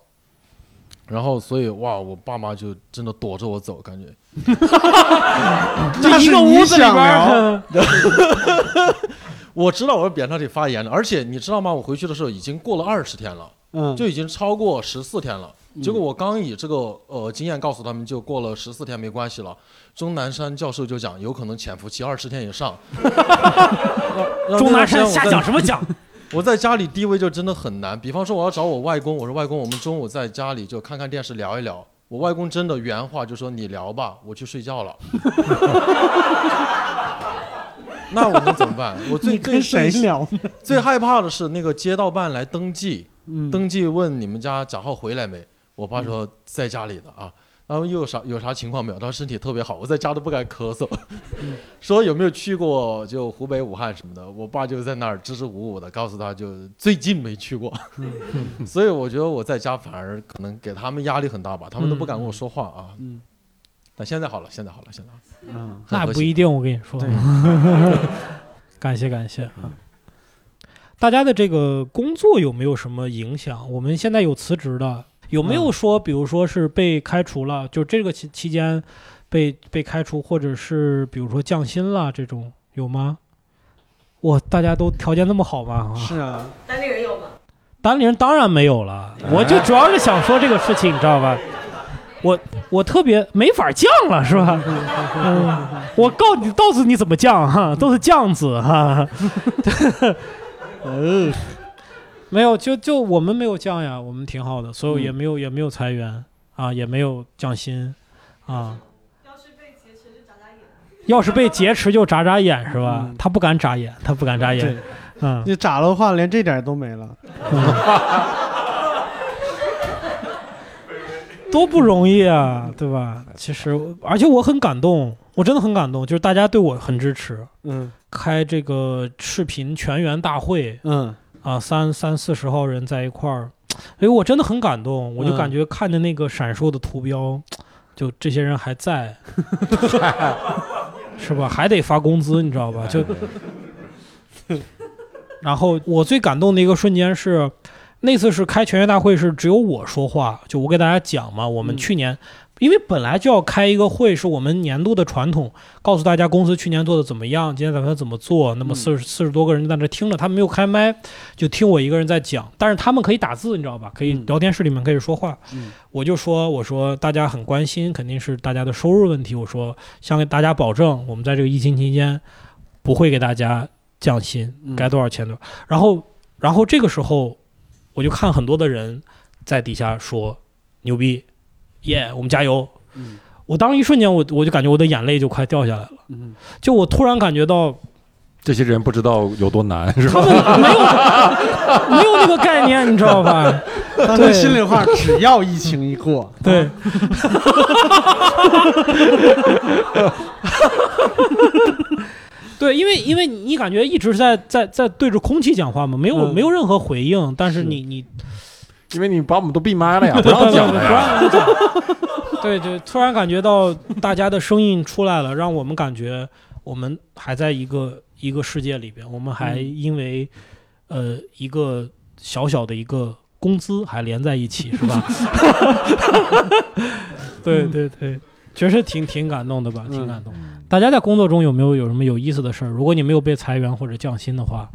S10: 然后所以哇，我爸妈就真的躲着我走，感觉
S2: 就一个屋子里边儿，
S10: 我知道我是扁桃体发炎了，而且你知道吗？我回去的时候已经过了二十天了，
S3: 嗯，
S10: 就已经超过十四天了。结果我刚以这个呃经验告诉他们，就过了十四天没关系了。钟南山教授就讲有可能潜伏期二十天以上。
S2: 钟南山瞎讲什么讲？
S10: 我在家里地位就真的很难。比方说我要找我外公，我说外公，我们中午在家里就看看电视聊一聊。我外公真的原话就说你聊吧，我去睡觉了。那我们怎么办？我最
S3: 跟谁
S10: 最
S3: 聊？
S10: 最害怕的是那个街道办来登记，
S3: 嗯
S10: 登记问你们家贾浩回来没？我爸说在家里的啊。然后又有啥有啥情况没有？他说身体特别好，我在家都不敢咳嗽。说有没有去过就湖北武汉什么的？我爸就在那儿支支吾吾的告诉他就最近没去过。所以我觉得我在家反而可能给他们压力很大吧，他们都不敢跟我说话啊。
S3: 嗯
S10: 但现在好了，现在好了，现在好了。
S3: 嗯，
S2: 那不一定，我跟你说
S3: 对。
S2: 感谢感谢啊！大家的这个工作有没有什么影响？我们现在有辞职的，有没有说，比如说是被开除了，就这个期期间被被开除，或者是比如说降薪了这种有吗？哇，大家都条件那么好吗？啊，
S3: 是啊，
S5: 单立人有吗？
S2: 单立人当然没有了，我就主要是想说这个事情，你知道吧？我我特别没法降了，是吧？嗯，我告你告诉你怎么降哈，都是酱子哈。嗯，没有，就就我们没有降呀，我们挺好的，所有也没有、也没有裁员啊，也没有降薪啊。
S5: 要是被劫持就眨眨眼。
S2: 要是被劫持就眨眨眼是吧？他不敢眨眼，他不敢眨眼。嗯，
S3: 你眨了的话，连这点都没了。
S2: 多不容易啊，对吧？其实，而且我很感动，我真的很感动，就是大家对我很支持。
S3: 嗯
S2: 开这个视频全员大会
S3: 嗯
S2: 啊，三三四十号人在一块儿，哎，我真的很感动，我就
S3: 嗯
S2: 感觉看着那个闪烁的图标，就这些人还在，是吧？还得发工资，你知道吧？就，然后我最感动的一个瞬间是，那次是开全员大会，是只有我说话，就我给大家讲嘛，我们
S3: 嗯
S2: 去年。因为本来就要开一个会，是我们年度的传统，告诉大家公司去年做的怎么样，今天打算怎么做。那么
S3: 嗯
S2: 四十四十多个人在那听了，他们没有开麦，就听我一个人在讲。但是他们可以打字，你知道吧？可以
S3: 嗯
S2: 聊天室里面可以说话。
S3: 嗯
S2: 我就说，我说大家很关心，肯定是大家的收入问题。我说，想给大家保证，我们在这个疫情期间不会给大家降薪，
S3: 嗯
S2: 该多少钱多少。然后，然后这个时候，我就看很多的人在底下说牛逼，耶、我们加油。
S3: 嗯
S2: 我当时一瞬间，我我就感觉我的眼泪就快掉下来了。
S3: 嗯，
S2: 就我突然感觉到
S4: 这些人不知道有多难，是
S2: 他
S4: 吧？
S2: 们没有没有那个概念，你知道吧？
S3: 但是心里话，只要疫情一过，
S2: 对。对，因为因为你感觉一直在在在对着空气讲话嘛，没有、
S3: 嗯
S2: 没有任何回应，但是你你
S4: 因为你把我们都闭麦了呀，不
S2: 对
S4: 让讲
S2: 不
S4: 了呀。
S2: 让讲。对对，突然感觉到大家的声音出来了，让我们感觉我们还在一个一个世界里边，我们还
S3: 嗯
S2: 因为、呃一个小小的一个工资还连在一起，是吧？对对对，确实挺挺感动的吧，挺感动。大家在工作中有没有有什么有意思的事儿？如果你没有被裁员或者降薪的话，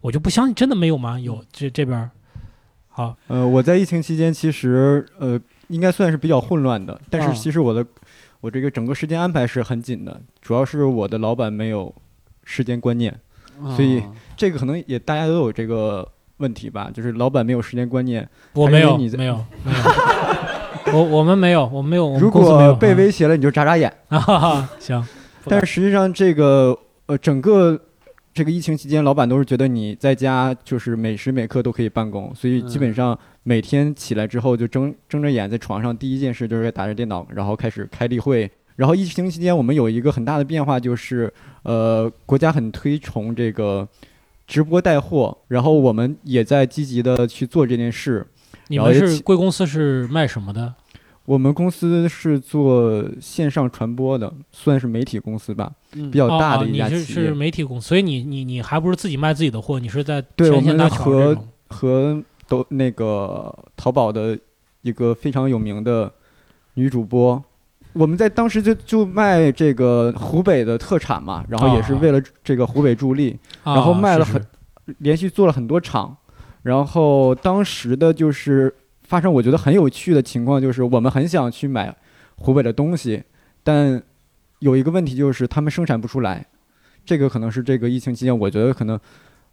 S2: 我就不相信真的没有吗？有这这边儿好，
S11: 呃，我在疫情期间其实呃应该算是比较混乱的，但
S3: 啊。
S11: 是其实我的、我这个整个时间安排是很紧的，主要是我的老板没有时间观念，所以
S3: 啊
S11: 这个可能也大家都有这个问题吧，就是老板没有时间观念。
S2: 我没有
S11: 你
S2: 没有没有，我我们没有 我们没有，
S11: 如果被威胁了，你就眨眨眼。
S2: 行，
S11: 但是实际上，这个呃，整个这个疫情期间，老板都是觉得你在家就是每时每刻都可以办公，所以基本上每天起来之后就睁睁着眼在床上，第一件事就是打着电脑，然后开始开例会。然后疫情期间，我们有一个很大的变化，就是呃，国家很推崇这个直播带货，然后我们也在积极的去做这件事。
S2: 你们是贵公司是卖什么的？
S11: 我们公司是做线上传播的，算是媒体公司吧，
S3: 嗯
S11: 比较大的
S2: 哦
S11: 一家企业。
S2: 是媒体公司，所以你你你还不是自己卖自己的货，你是在
S11: 对，我们和
S2: 种。
S11: 和都那个淘宝的一个非常有名的女主播，我们在当时就就卖这个湖北的特产嘛，然后也是
S2: 啊
S11: 为了这个湖北助力，然后卖了很连续做了很多场，然后当时的就是发生我觉得很有趣的情况，就是我们很想去买湖北的东西，但有一个问题就是他们生产不出来。这个可能是这个疫情期间，我觉得可能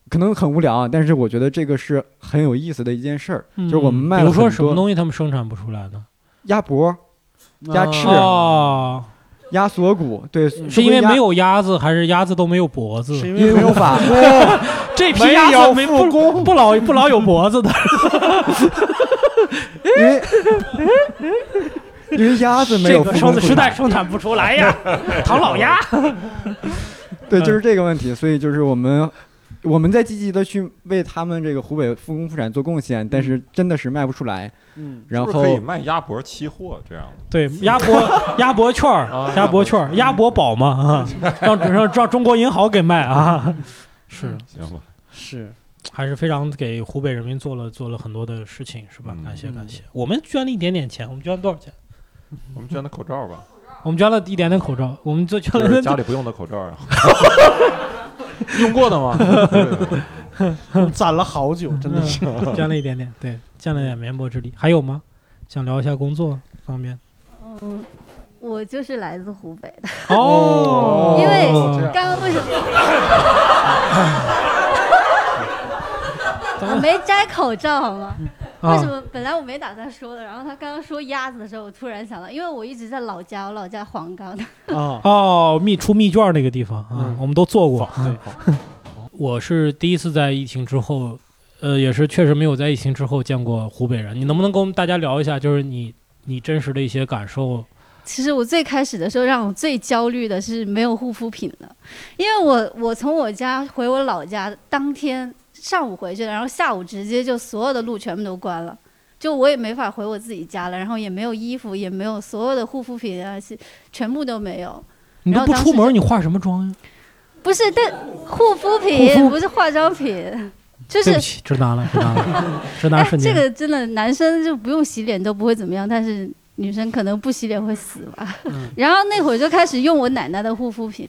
S11: 可能很无聊啊，但是我觉得这个是很有意思的一件事儿，就是我们卖
S2: 比如说什么东西他们生产不出来的？
S11: 鸭脖、鸭翅、
S2: 哦，
S11: 鸭锁骨，对，
S2: 是因为没有鸭子，还是鸭子都没有脖子？
S3: 是因为没有法
S2: 这批鸭子没不不老不老有脖子的。
S11: 因为 因为鸭子没有
S2: 这个生实在
S11: 产
S2: 生产不出来呀，唐老鸭。
S11: 对，就是这个问题，所以就是我们我们在积极的去为他们这个湖北复工复产做贡献，但是真的是卖不出来。
S3: 嗯，
S11: 然后
S4: 是是可以卖鸭脖期货这样？
S2: 对，鸭脖鸭脖券儿
S4: 啊，
S2: 鸭脖券儿，鸭脖宝嘛啊，让让让中国银行给卖啊，是
S4: 行吧，
S3: 是
S2: 还是非常给湖北人民做了做了很多的事情，是吧？
S4: 嗯
S2: 感谢感谢，我们捐了一点点钱，我们捐了多少钱？
S4: 我们捐的口罩吧，
S2: 我们捐了一点点口罩，我们就捐
S4: 就是
S2: 了
S4: 家里不用的口罩啊，用过的吗？
S3: 攒了好久，真的是。
S2: 捐了一点点，对，尽了点绵薄之力。还有吗？想聊一下工作方面？
S12: 嗯，我就是来自湖北的。
S2: 哦
S12: 因为
S2: 这样
S12: 刚刚为什么？我没摘口罩好吗？
S2: 啊
S12: 为什么？本来我没打算说的，然后他刚刚说鸭子的时候，我突然想到，因为我一直在老家，我老家黄冈的。
S3: 哦
S2: 哦，密出密卷那个地方啊，我们都做过。对，我是第一次在疫情之后，呃，也是确实没有在疫情之后见过湖北人。你能不能跟我们大家聊一下，就是你你真实的一些感受？
S12: 其实我最开始的时候，让我最焦虑的是没有护肤品了，因为我我从我家回我老家当天上午回去的，然后下午直接就所有的路全部都关了，就我也没法回我自己家了，然后也没有衣服，也没有所有的护肤品啊，是全部都没有。
S2: 你都不出门，你化什么妆呀？
S12: 不是，但护肤
S2: 护
S12: 品
S2: 肤
S12: 不是化妆品，就是
S2: 对不起，直男了，直男了，直男
S12: 哎，
S2: 瞬间。
S12: 这个真的男生就不用洗脸都不会怎么样，但是女生可能不洗脸会死吧。然后那会儿就开始用我奶奶的护肤品，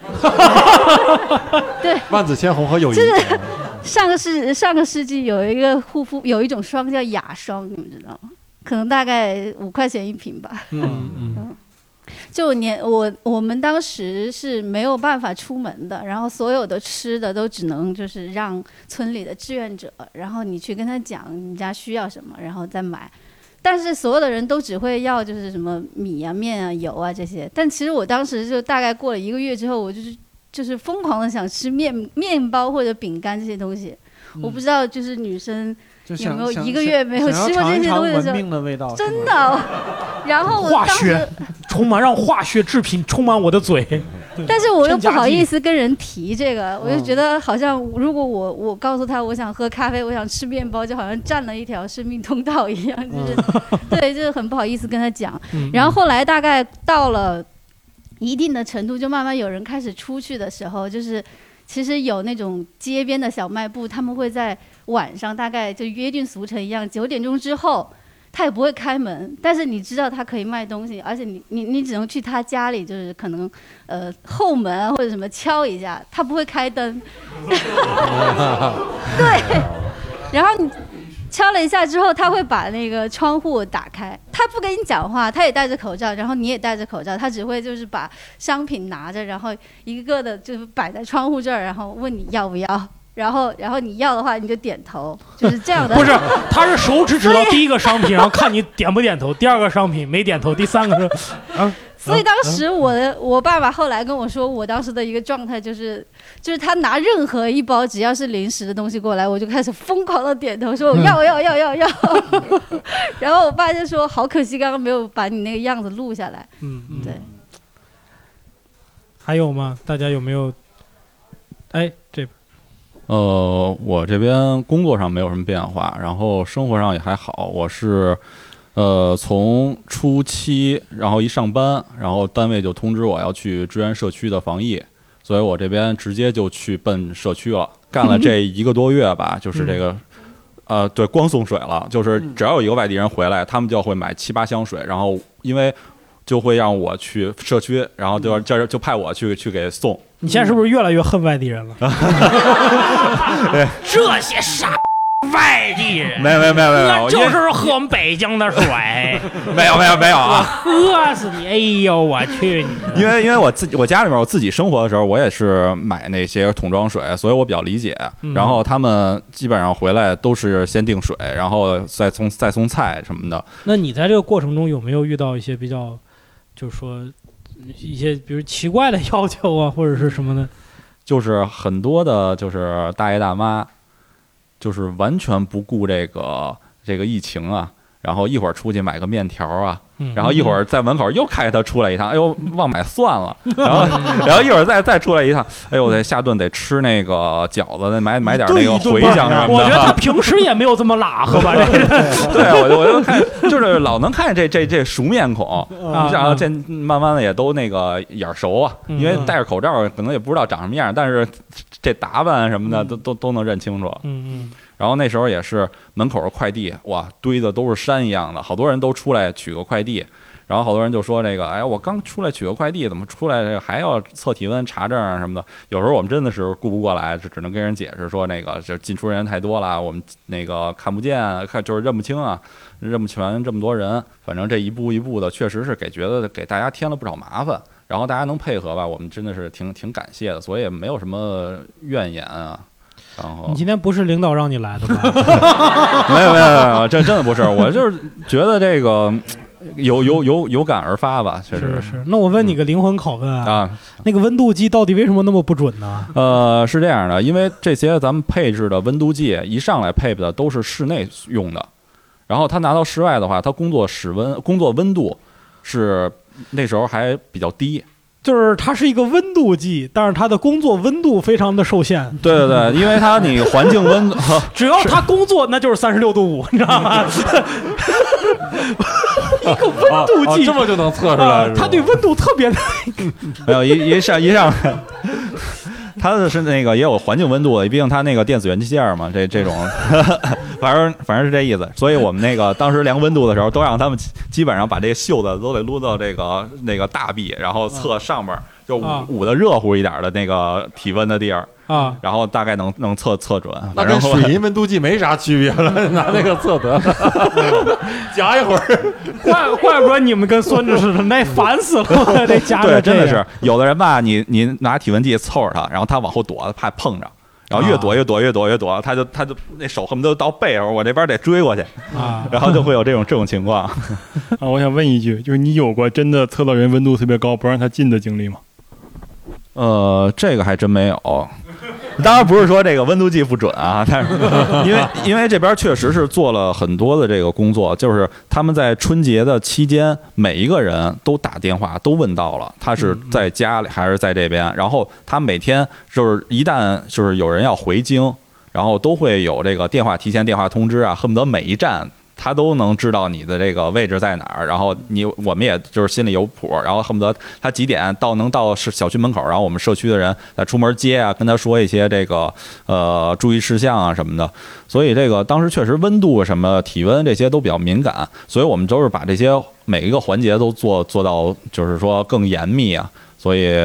S12: 对，
S4: 万紫千红和友谊
S12: 就。是上个世上个世纪有一个护肤有一种霜叫雅霜，你们知道吗？可能大概五块钱一瓶吧。
S2: 嗯嗯
S12: 就年我我们当时是没有办法出门的，然后所有的吃的都只能就是让村里的志愿者，然后你去跟他讲你家需要什么，然后再买。但是所有的人都只会要就是什么米啊、面啊、油啊这些。但其实我当时就大概过了一个月之后，我就是就是疯狂的想吃面面包或者饼干这些东西。我不知道就是女生有没有一个月没有吃过这些东西的时候，
S3: 尝尝的味道
S12: 真的。然后我当时
S2: 化学 充满，让化学制品充满我的嘴。
S12: 但是我又不好意思跟人提这个，我就
S2: 嗯
S12: 觉得好像如果我我告诉他我想喝咖啡，我想吃面包，就好像占了一条生命通道一样，就是、对，就是很不好意思跟他讲。
S2: 嗯
S12: 然后后来大概到了一定的程度，就慢慢有人开始出去的时候，就是其实有那种街边的小卖部，他们会在晚上大概就约定俗成一样，九点钟之后。他也不会开门，但是你知道他可以卖东西，而且你你你只能去他家里，就是可能呃后门啊或者什么敲一下，他不会开灯。对，然后你敲了一下之后，他会把那个窗户打开，他不跟你讲话，他也戴着口罩，然后你也戴着口罩，他只会就是把商品拿着，然后一个个的就是摆在窗户这儿，然后问你要不要。然后，然后你要的话，你就点头，就是这样的。
S2: 不是，他是手指指到第一个商品，然后看你点不点头；第二个商品没点头，第三个是啊。
S12: 所以当时我的我爸爸后来跟我说，我当时的一个状态就是，就是他拿任何一包只要是零食的东西过来，我就开始疯狂的点头，说我要要要要要。然后我爸就说，好可惜，刚刚没有把你那个样子录下来。
S2: 嗯，嗯
S12: 对。
S2: 还有吗？大家有没有？哎，这
S13: 呃，我这边工作上没有什么变化，然后生活上也还好。我是，呃，从初七，然后一上班，然后单位就通知我要去支援社区的防疫，所以我这边直接就去奔社区了。干了这一个多月吧，就是这个，呃，对，光送水了，就是只要有一个外地人回来，他们就会买七八箱水，然后因为就会让我去社区，然后就就就派我去去给送。
S2: 你现在是不是越来越恨外地人了？
S13: 对，
S2: 这些傻外地人，
S13: 没有没有没有没有
S2: 那就是喝我们北京的水，
S13: 没有没有没有啊。
S2: 喝死你！哎呦，我去你！
S13: 因为因为我自己我家里面我自己生活的时候，我也是买那些桶装水，所以我比较理解。
S2: 嗯
S13: 然后他们基本上回来都是先订水，然后再送再送菜什么的。
S2: 那你在这个过程中有没有遇到一些比较，就是说一些比如奇怪的 要求啊，或者是什么的？
S13: 就是很多的，就是大爷大妈，就是完全不顾这个这个疫情啊，然后一会儿出去买个面条啊，然后一会儿在门口又开他出来一趟，哎呦忘买蒜了，然后 然后一会儿再再出来一趟，哎呦我得下顿得吃那个饺子，得买买点那个茴香什么的。
S2: 我觉得他平时也没有这么拉和吧？这个。
S13: 对，我就我就看，就是老能看见这这这熟面孔，
S2: 啊
S13: 然后这慢慢的也都那个眼熟啊，
S2: 嗯。
S13: 因为戴着口罩可能也不知道长什么样，但是这打扮什么的都都都能认清楚。
S2: 嗯嗯
S13: 然后那时候也是门口的快递，哇，堆的都是山一样的，好多人都出来取个快递。然后好多人就说这个，哎，我刚出来取个快递，怎么出来这还要测体温、查证啊什么的？有时候我们真的是顾不过来，就只能跟人解释说那个这进出人太多了，我们那个看不见，看就是认不清啊，认不全这么多人。反正这一步一步的，确实是给觉得给大家添了不少麻烦。然后大家能配合吧，我们真的是挺挺感谢的，所以没有什么怨言啊。然后
S2: 你今天不是领导让你来的吧？
S13: 没有没有没有，这真的不是，我就是觉得这个有有有有感而发吧，确实
S2: 是是。那我问你个灵魂拷问啊，
S13: 啊。
S2: 那个温度计到底为什么那么不准呢？
S13: 呃，是这样的，因为这些咱们配置的温度计一上来配的都是室内用的，然后它拿到室外的话，它工作室温工作温度是那时候还比较低。
S2: 就是它是一个温度计，但是它的工作温度非常的受限。
S13: 对对对，因为它你环境温，
S2: 只要它工作，那就是三十六度五，你知道吗？一个温度计、
S4: 哦这么就能测出来
S2: 它对温度特别的。
S13: 没有一一上一上，它的是那个也有环境温度的，毕竟它那个电子元器件嘛，这这种，反正反正是这意思。所以我们那个当时量温度的时候，都让他们基本上把这个袖子都得撸到这个那个大臂，然后测上边儿就捂
S2: 啊
S13: 捂的热乎一点的那个体温的地儿
S2: 啊，
S13: 然后大概能能测测准。
S4: 那跟
S13: 反正后
S4: 水银温度计没啥区别了，拿那个测得了，夹一会儿。
S2: 怪怪不得你们跟孙子似的，那烦死了，这家
S13: 对，真的是有的人吧，你你拿体温计凑着他，然后他往后躲，怕碰着。然后越躲越躲越躲越躲，他就他就那手恨不得到背上，我这边得追过去，
S2: 啊
S13: 然后就会有这种这种情况。
S14: 啊，我想问一句，就是你有过真的测到人温度特别高不让他进的经历吗？
S13: 呃，这个还真没有。当然不是说这个温度计不准啊，但是因为 因为这边确实是做了很多的这个工作，就是他们在春节的期间，每一个人都打电话都问到了他是在家里还是在这边，然后他每天就是一旦就是有人要回京，然后都会有这个电话提前电话通知啊，恨不得每一站。他都能知道你的这个位置在哪儿，然后你我们也就是心里有谱，然后恨不得他几点到能到是小区门口，然后我们社区的人再出门接啊，跟他说一些这个呃注意事项啊什么的。所以这个当时确实温度什么体温这些都比较敏感，所以我们都是把这些每一个环节都做做到就是说更严密啊，所以。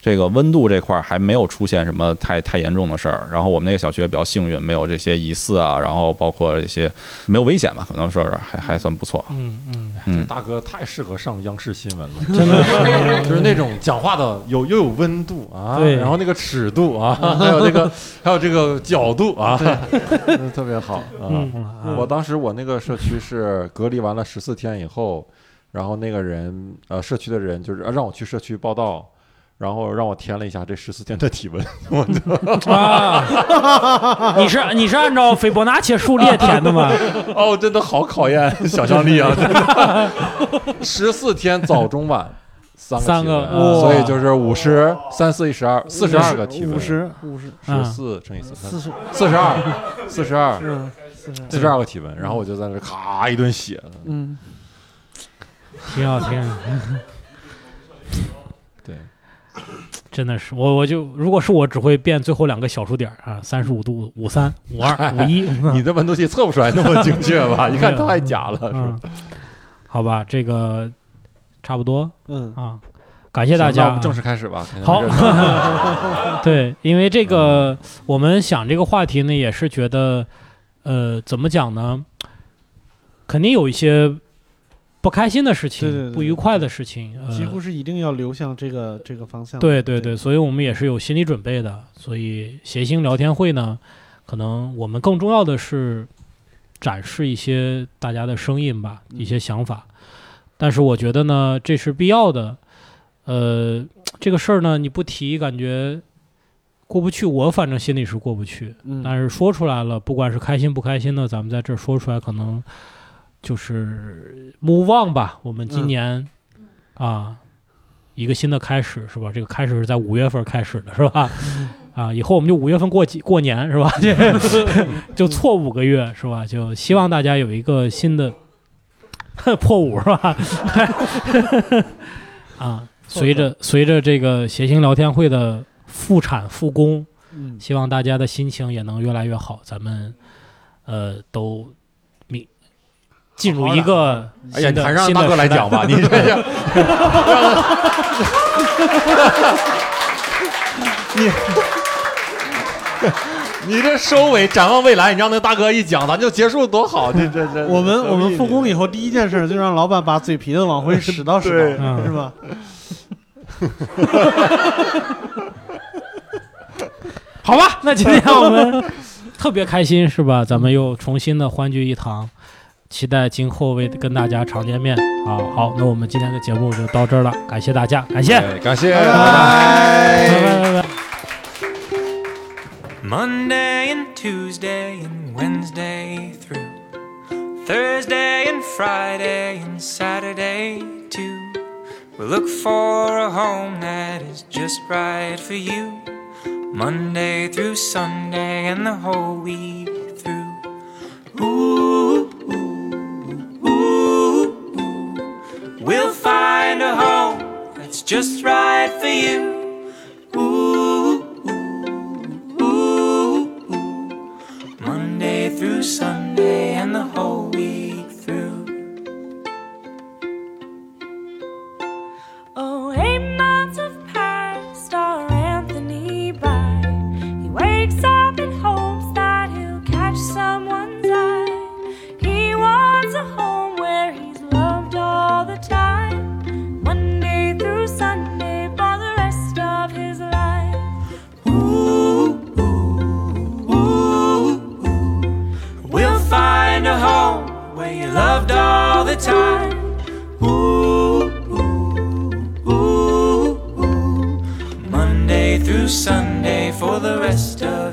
S13: 这个温度这块儿还没有出现什么太太严重的事儿，然后我们那个小学比较幸运，没有这些疑似啊，然后包括一些没有危险吧，可能说是还还算不错。
S2: 嗯嗯。
S13: 嗯，
S4: 大哥太适合上央视新闻了，
S2: 真的是。
S4: 就是。那种讲话的有又有温度啊，
S2: 对。
S4: 然后那个尺度啊，还有那个还有这个角度啊，嗯 特别好啊。我当时我那个社区是隔离完了十四天以后，然后那个人呃社区的人就是呃让我去社区报道。然后让我填了一下这十四天的体温，我就
S2: 啊，你是你是按照斐波那契数列填的吗？
S4: 哦，真的好考验想象力啊！真的，十四天早中晚三个
S2: 三个
S4: 所以就是五十三四一十二四十二个体温，
S3: 五十五十
S4: 十四乘以四
S3: 四十
S4: 四十二四十二
S3: 嗯
S4: 四十二个体温，然后我就在那咔一顿写，
S3: 嗯，
S2: 挺好听。
S4: 对，
S2: 真的是我，我就如果是我，只会变最后两个小数点啊，三十五度、五三、五二、五一。
S4: 你的温度计测不出来那么精确吧？一看太假了，是吧
S2: 嗯？好吧，这个差不多。
S3: 嗯
S2: 啊，感谢大家
S4: 我们正式开始吧。
S2: 好对，因为这个我们想这个话题呢，也是觉得，呃，怎么讲呢？肯定有一些不开心的事情，
S3: 对对对
S2: 不愉快的事情，呃、
S3: 几乎是一定要流向这个这个方向的。
S2: 对对对，所以我们也是有心理准备的。所以谐星聊天会呢，可能我们更重要的是展示一些大家的声音吧，一些想法。但是我觉得呢，这是必要的。呃，这个事儿呢，你不提，感觉过不去。我反正心里是过不去。
S3: 嗯
S2: 但是说出来了，不管是开心不开心的，咱们在这儿说出来，可能就是 move on 吧。我们今
S3: 嗯
S2: 年、啊，一个新的开始是吧？这个开始是在五月份开始的是吧？啊，以后我们就五月份过几过年是吧？这 就错五个月是吧？就希望大家有一个新的 破五是吧？啊，随着随着这个谐星聊天会的复产复工，
S3: 嗯
S2: 希望大家的心情也能越来越好，咱们呃都明进入一个
S4: 哎呀，你还是让大哥来讲吧，你这 样，你你这收尾展望未来，你让那大哥一讲，咱就结束多好，这这这。
S3: 我们我们复工以后第一件事就让老板把嘴皮子往回使到使到，
S2: 嗯
S3: 是吧？
S2: 好吧，那今天我们特别开心是吧？咱们又重新的欢聚一堂，期待今后为跟大家常见面啊！好，那我们今天的节目就到这儿了，感谢大家，感谢，
S4: 哎感谢，
S2: 拜拜拜拜拜。
S15: Monday and Tuesday and Wednesday through Thursday and Friday and Saturday too. We'll look for a home that is just right for you. Monday through Sunday and the whole week through. Ooh, just right for you. Ooh, ooh, ooh. Monday through Sunday and the whole
S16: time.
S15: Ooh, ooh, ooh, ooh. Monday through Sunday for the rest of.